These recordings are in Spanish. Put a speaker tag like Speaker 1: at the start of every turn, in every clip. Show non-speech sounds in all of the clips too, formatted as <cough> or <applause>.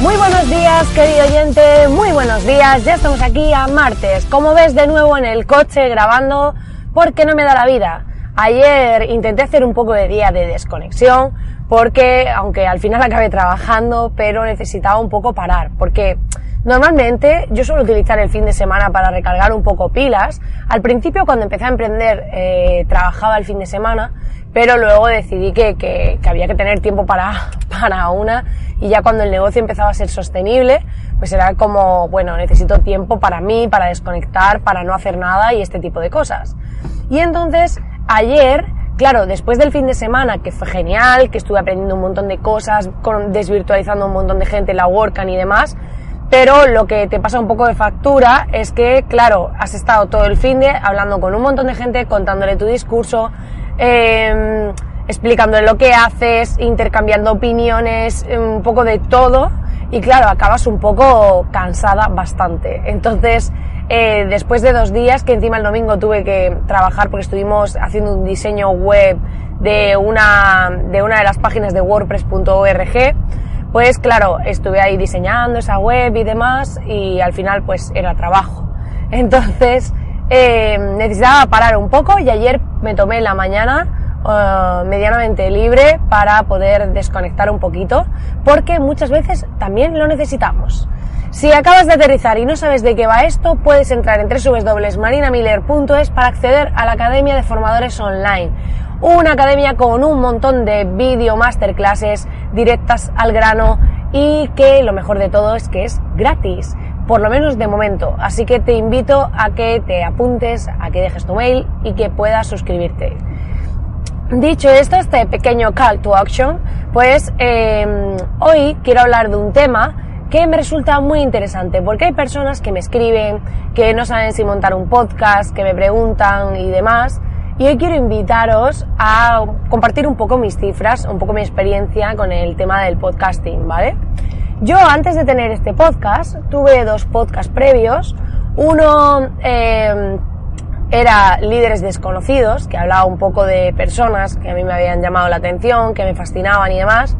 Speaker 1: Muy buenos días, querido oyente, muy buenos días. Ya estamos aquí a martes. Como ves, de nuevo en el coche grabando porque no me da la vida. Ayer intenté hacer un poco de día de desconexión porque, aunque al final acabé trabajando, pero necesitaba un poco parar porque Normalmente yo suelo utilizar el fin de semana para recargar un poco pilas. Al principio cuando empecé a emprender eh, trabajaba el fin de semana, pero luego decidí que, que, que, había que tener tiempo para, para una y ya cuando el negocio empezaba a ser sostenible, pues era como, bueno, necesito tiempo para mí, para desconectar, para no hacer nada y este tipo de cosas. Y entonces ayer Claro, después del fin de semana, que fue genial, que estuve aprendiendo un montón de cosas, desvirtualizando un montón de gente, la WordCamp y demás, pero lo que te pasa un poco de factura es que, claro, has estado todo el fin de hablando con un montón de gente, contándole tu discurso, eh, explicándole lo que haces, intercambiando opiniones, un poco de todo. Y claro, acabas un poco cansada bastante. Entonces, eh, después de dos días, que encima el domingo tuve que trabajar porque estuvimos haciendo un diseño web de una, de una de las páginas de WordPress.org, pues claro, estuve ahí diseñando esa web y demás y al final pues era trabajo. Entonces eh, necesitaba parar un poco y ayer me tomé la mañana uh, medianamente libre para poder desconectar un poquito porque muchas veces también lo necesitamos. Si acabas de aterrizar y no sabes de qué va esto, puedes entrar en www.marinamiller.es para acceder a la Academia de Formadores Online una academia con un montón de vídeo masterclasses directas al grano y que lo mejor de todo es que es gratis, por lo menos de momento. Así que te invito a que te apuntes, a que dejes tu mail y que puedas suscribirte. Dicho esto, este pequeño call to action, pues eh, hoy quiero hablar de un tema que me resulta muy interesante porque hay personas que me escriben, que no saben si montar un podcast, que me preguntan y demás y hoy quiero invitaros a compartir un poco mis cifras, un poco mi experiencia con el tema del podcasting, ¿vale? Yo antes de tener este podcast tuve dos podcasts previos. Uno eh, era Líderes Desconocidos, que hablaba un poco de personas que a mí me habían llamado la atención, que me fascinaban y demás.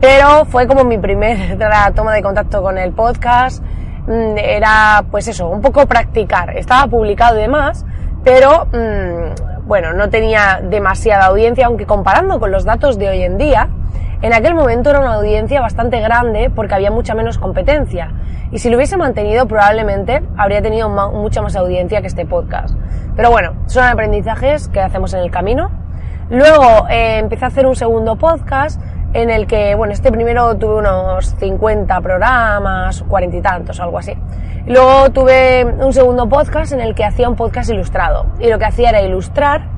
Speaker 1: Pero fue como mi primera <laughs> toma de contacto con el podcast. Mm, era, pues eso, un poco practicar. Estaba publicado y demás, pero mmm, bueno, no tenía demasiada audiencia, aunque comparando con los datos de hoy en día, en aquel momento era una audiencia bastante grande porque había mucha menos competencia. Y si lo hubiese mantenido, probablemente habría tenido mucha más audiencia que este podcast. Pero bueno, son aprendizajes que hacemos en el camino. Luego eh, empecé a hacer un segundo podcast en el que, bueno, este primero tuve unos 50 programas, cuarenta y tantos, algo así. Luego tuve un segundo podcast en el que hacía un podcast ilustrado. Y lo que hacía era ilustrar,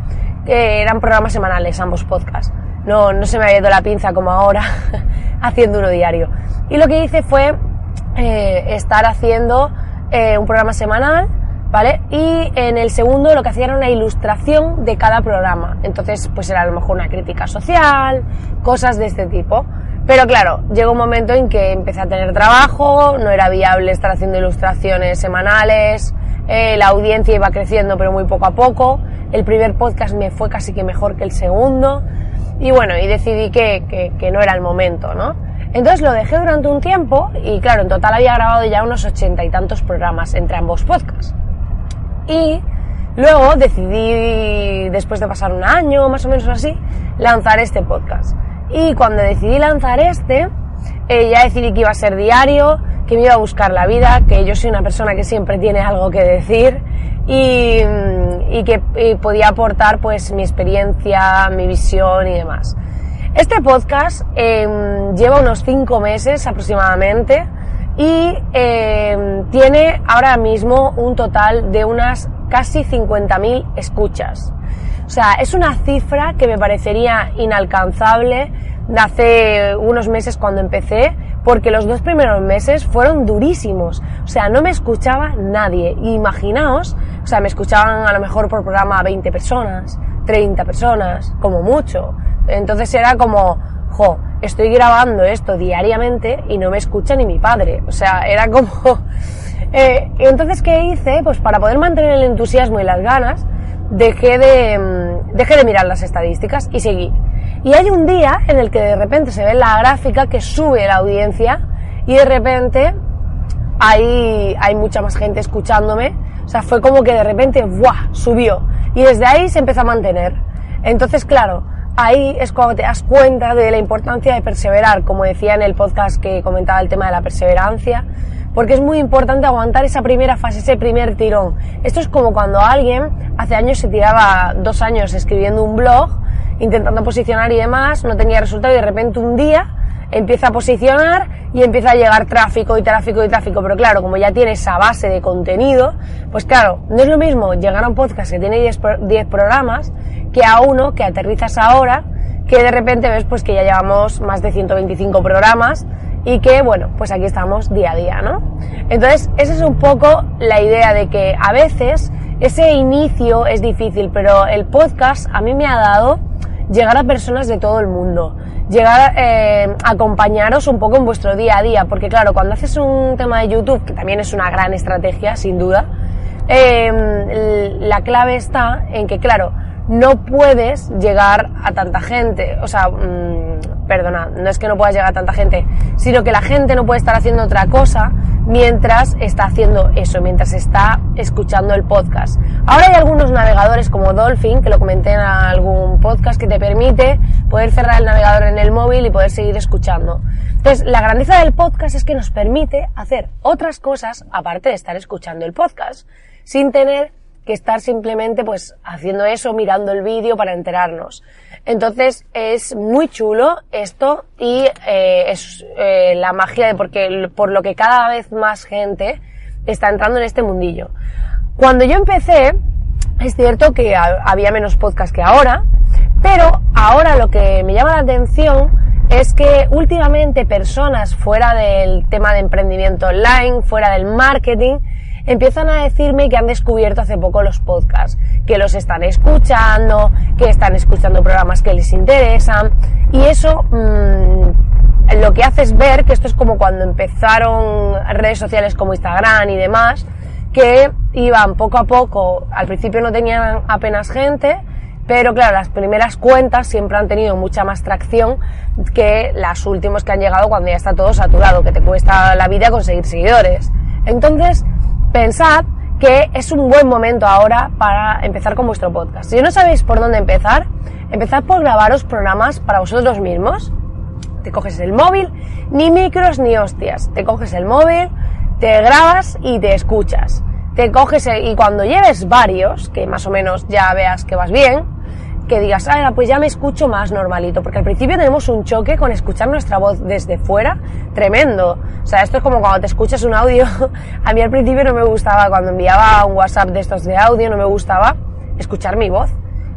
Speaker 1: que eran programas semanales, ambos podcasts. No, no se me había ido la pinza como ahora, <laughs> haciendo uno diario. Y lo que hice fue eh, estar haciendo eh, un programa semanal, ¿vale? Y en el segundo lo que hacía era una ilustración de cada programa. Entonces, pues era a lo mejor una crítica social, cosas de este tipo. Pero claro, llegó un momento en que empecé a tener trabajo, no era viable estar haciendo ilustraciones semanales, eh, la audiencia iba creciendo pero muy poco a poco, el primer podcast me fue casi que mejor que el segundo y bueno, y decidí que, que, no era el momento, ¿no? Entonces lo dejé durante un tiempo y claro, en total había grabado ya unos ochenta y tantos programas entre ambos podcasts. Y luego decidí, después de pasar un año más o menos así, lanzar este podcast. Y cuando decidí lanzar este, eh, ya decidí que iba a ser diario, que me iba a buscar la vida, que yo soy una persona que siempre tiene algo que decir y, mm, y que podía aportar pues mi experiencia, mi visión y demás. Este podcast eh, lleva unos cinco meses aproximadamente y eh, tiene ahora mismo un total de unas casi 50.000 escuchas. O sea, es una cifra que me parecería inalcanzable de hace unos meses cuando empecé, porque los dos primeros meses fueron durísimos. O sea, no me escuchaba nadie. Imaginaos, o sea, me escuchaban a lo mejor por programa 20 personas, 30 personas, como mucho. Entonces era como, jo, estoy grabando esto diariamente y no me escucha ni mi padre. O sea, era como... <laughs> Eh, entonces, ¿qué hice? Pues para poder mantener el entusiasmo y las ganas, dejé de, mm, dejé de mirar las estadísticas y seguí. Y hay un día en el que de repente se ve la gráfica que sube la audiencia y de repente hay, hay mucha más gente escuchándome. O sea, fue como que de repente, ¡buah! subió. Y desde ahí se empezó a mantener. Entonces, claro, ahí es cuando te das cuenta de la importancia de perseverar, como decía en el podcast que comentaba el tema de la perseverancia, porque es muy importante aguantar esa primera fase, ese primer tirón. Esto es como cuando alguien hace años se tiraba dos años escribiendo un blog, intentando posicionar y demás, no tenía resultado y de repente un día empieza a posicionar y empieza a llegar tráfico y tráfico y tráfico. Pero claro, como ya tiene esa base de contenido, pues claro, no es lo mismo llegar a un podcast que tiene 10, programas que a uno que aterrizas ahora, que de repente ves pues que ya llevamos más de 125 programas y que bueno, pues aquí estamos día a día, ¿no? Entonces, esa es un poco la idea de que a veces ese inicio es difícil, pero el podcast a mí me ha dado llegar a personas de todo el mundo, llegar eh, a acompañaros un poco en vuestro día a día, porque claro, cuando haces un tema de YouTube, que también es una gran estrategia, sin duda, eh, la clave está en que, claro, no puedes llegar a tanta gente, o sea, mmm, perdona, no es que no puedas llegar a tanta gente, sino que la gente no puede estar haciendo otra cosa mientras está haciendo eso, mientras está escuchando el podcast. Ahora hay algunos navegadores como Dolphin, que lo comenté en algún podcast, que te permite poder cerrar el navegador en el móvil y poder seguir escuchando. Entonces, la grandeza del podcast es que nos permite hacer otras cosas aparte de estar escuchando el podcast, sin tener que estar simplemente pues haciendo eso, mirando el vídeo para enterarnos. Entonces es muy chulo esto y eh, es eh, la magia de porque por lo que cada vez más gente está entrando en este mundillo. Cuando yo empecé, es cierto que había menos podcast que ahora, pero ahora lo que me llama la atención es que últimamente personas fuera del tema de emprendimiento online, fuera del marketing, empiezan a decirme que han descubierto hace poco los podcasts, que los están escuchando, que están escuchando programas que les interesan y eso mmm, lo que hace es ver que esto es como cuando empezaron redes sociales como Instagram y demás, que iban poco a poco, al principio no tenían apenas gente, pero claro, las primeras cuentas siempre han tenido mucha más tracción que las últimas que han llegado cuando ya está todo saturado, que te cuesta la vida conseguir seguidores. Entonces, pensad que es un buen momento ahora para empezar con vuestro podcast. Si no sabéis por dónde empezar, empezad por grabaros programas para vosotros mismos. Te coges el móvil, ni micros ni hostias. Te coges el móvil, te grabas y te escuchas. Te coges y cuando lleves varios, que más o menos ya veas que vas bien, que digas, ah, pues ya me escucho más normalito, porque al principio tenemos un choque con escuchar nuestra voz desde fuera tremendo. O sea, esto es como cuando te escuchas un audio. <laughs> A mí al principio no me gustaba, cuando enviaba un WhatsApp de estos de audio, no me gustaba escuchar mi voz.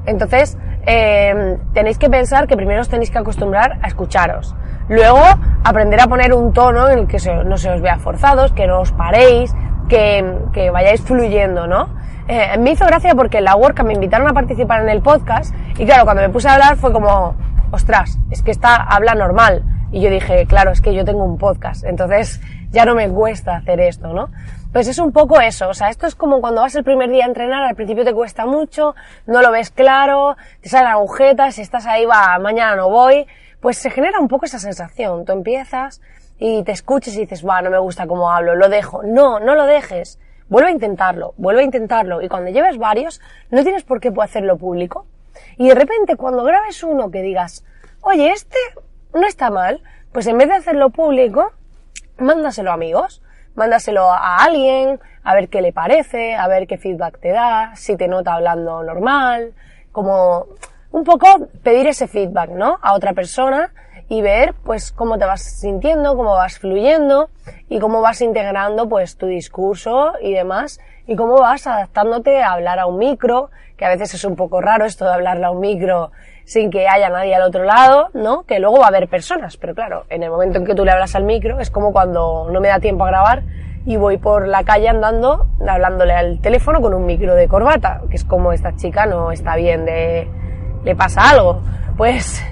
Speaker 1: Entonces, eh, tenéis que pensar que primero os tenéis que acostumbrar a escucharos. Luego, aprender a poner un tono en el que no se os vea forzados, que no os paréis, que, que vayáis fluyendo, ¿no? Eh, me hizo gracia porque la WordCamp me invitaron a participar en el podcast y claro, cuando me puse a hablar fue como, ostras, es que esta habla normal. Y yo dije, claro, es que yo tengo un podcast, entonces ya no me cuesta hacer esto, ¿no? Pues es un poco eso, o sea, esto es como cuando vas el primer día a entrenar, al principio te cuesta mucho, no lo ves claro, te salen agujetas, si estás ahí, va, mañana no voy, pues se genera un poco esa sensación. Tú empiezas y te escuches y dices, va, no me gusta cómo hablo, lo dejo. No, no lo dejes vuelve a intentarlo, vuelve a intentarlo. Y cuando lleves varios, no tienes por qué hacerlo público. Y de repente, cuando grabes uno que digas, oye, este no está mal, pues en vez de hacerlo público, mándaselo a amigos, mándaselo a alguien, a ver qué le parece, a ver qué feedback te da, si te nota hablando normal, como un poco pedir ese feedback, ¿no? A otra persona y ver pues cómo te vas sintiendo, cómo vas fluyendo y cómo vas integrando pues tu discurso y demás y cómo vas adaptándote a hablar a un micro, que a veces es un poco raro esto de hablarle a un micro sin que haya nadie al otro lado, ¿no? Que luego va a haber personas, pero claro, en el momento en que tú le hablas al micro es como cuando no me da tiempo a grabar y voy por la calle andando, hablándole al teléfono con un micro de corbata, que es como esta chica no está bien de... le pasa algo. Pues,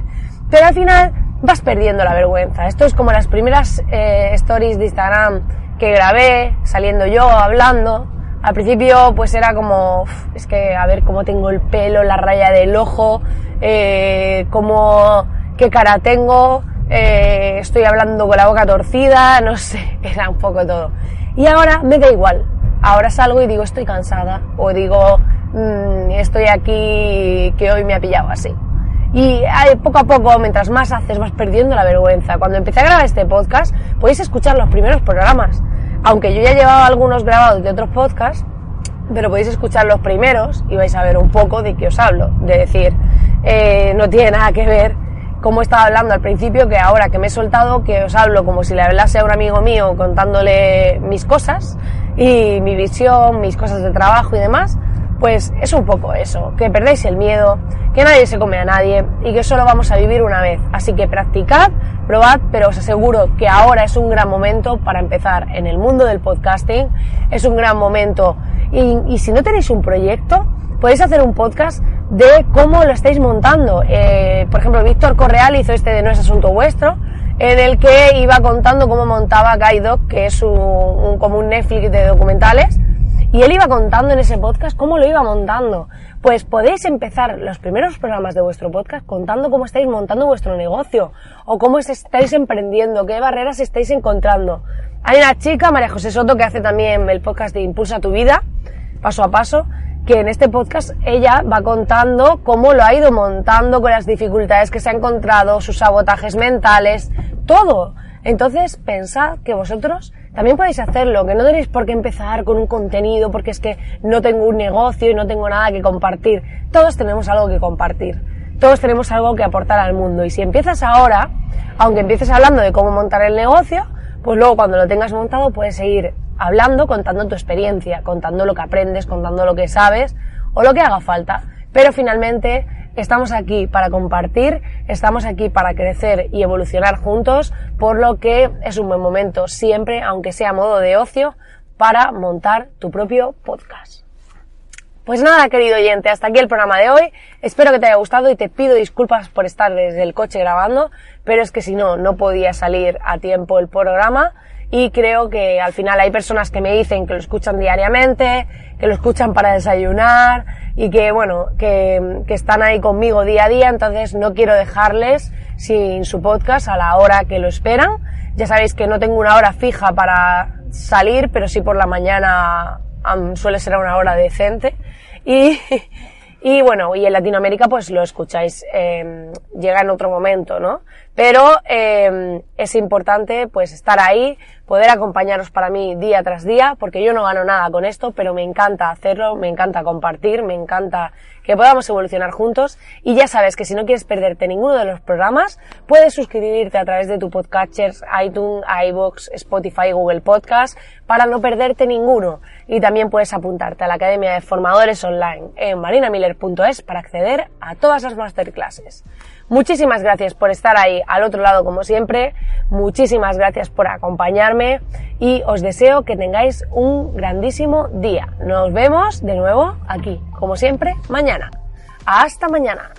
Speaker 1: pero al final vas perdiendo la vergüenza. Esto es como las primeras eh, stories de Instagram que grabé, saliendo yo, hablando. Al principio pues era como, es que a ver cómo tengo el pelo, la raya del ojo, eh, cómo, qué cara tengo, eh, estoy hablando con la boca torcida, <laughs> no sé, era un poco todo. Y ahora me da igual. Ahora salgo y digo estoy cansada o digo mm, estoy aquí que hoy me ha pillado así. Y poco a poco, mientras más haces, vas perdiendo la vergüenza. Cuando empecé a grabar este podcast, podéis escuchar los primeros programas. Aunque yo ya llevaba algunos grabados de otros podcasts, pero podéis escuchar los primeros y vais a ver un poco de qué os hablo. De decir, eh, no tiene nada que ver como estaba hablando al principio, que ahora que me he soltado, que os hablo como si le hablase a un amigo mío contándole mis cosas y mi visión, mis cosas de trabajo y demás, pues es un poco eso, que perdéis el miedo, que nadie se come a nadie y que solo vamos a vivir una vez. Así que practicad, probad, pero os aseguro que ahora es un gran momento para empezar en el mundo del podcasting, es un gran momento. Y, si no tenéis un proyecto, podéis hacer un podcast de cómo lo estáis montando. Eh, por ejemplo, Víctor Correal hizo este de No es asunto vuestro, en el que iba contando cómo montaba Guide que es un, como un Netflix de documentales, y él iba contando en ese podcast cómo lo iba montando. Pues podéis empezar los primeros programas de vuestro podcast contando cómo estáis montando vuestro negocio o cómo estáis emprendiendo, qué barreras estáis encontrando. Hay una chica, María José Soto, que hace también el podcast de Impulsa tu vida, paso a paso, que en este podcast ella va contando cómo lo ha ido montando con las dificultades que se ha encontrado, sus sabotajes mentales, todo. Entonces pensad que vosotros también podéis hacerlo, que no tenéis por qué empezar con un contenido porque es que no tengo un negocio y no tengo nada que compartir. Todos tenemos algo que compartir. Todos tenemos algo que aportar al mundo. Y si empiezas ahora, aunque empieces hablando de cómo montar el negocio, pues luego cuando lo tengas montado puedes seguir hablando, contando tu experiencia, contando lo que aprendes, contando lo que sabes o lo que haga falta. Pero finalmente estamos aquí para compartir, estamos aquí para crecer y evolucionar juntos, por lo que es un buen momento siempre, aunque sea modo de ocio, para montar tu propio podcast. Pues nada, querido oyente, hasta aquí el programa de hoy. Espero que te haya gustado y te pido disculpas por estar desde el coche grabando, pero es que si no, no podía salir a tiempo el programa y creo que al final hay personas que me dicen que lo escuchan diariamente, que lo escuchan para desayunar y que bueno, que, que, están ahí conmigo día a día, entonces no quiero dejarles sin su podcast a la hora que lo esperan. Ya sabéis que no tengo una hora fija para salir, pero sí por la mañana suele ser una hora decente y, <laughs> y bueno, y en Latinoamérica pues lo escucháis, eh, llega en otro momento, ¿no? Pero eh, es importante pues estar ahí, poder acompañaros para mí día tras día, porque yo no gano nada con esto, pero me encanta hacerlo, me encanta compartir, me encanta que podamos evolucionar juntos. Y ya sabes que si no quieres perderte ninguno de los programas, puedes suscribirte a través de tu podcatchers, iTunes, iBox, Spotify, Google Podcast, para no perderte ninguno. Y también puedes apuntarte a la Academia de Formadores Online en marinamiller.es para acceder a todas las masterclasses. Muchísimas gracias por estar ahí al otro lado como siempre, muchísimas gracias por acompañarme y os deseo que tengáis un grandísimo día. Nos vemos de nuevo aquí, como siempre, mañana. Hasta mañana.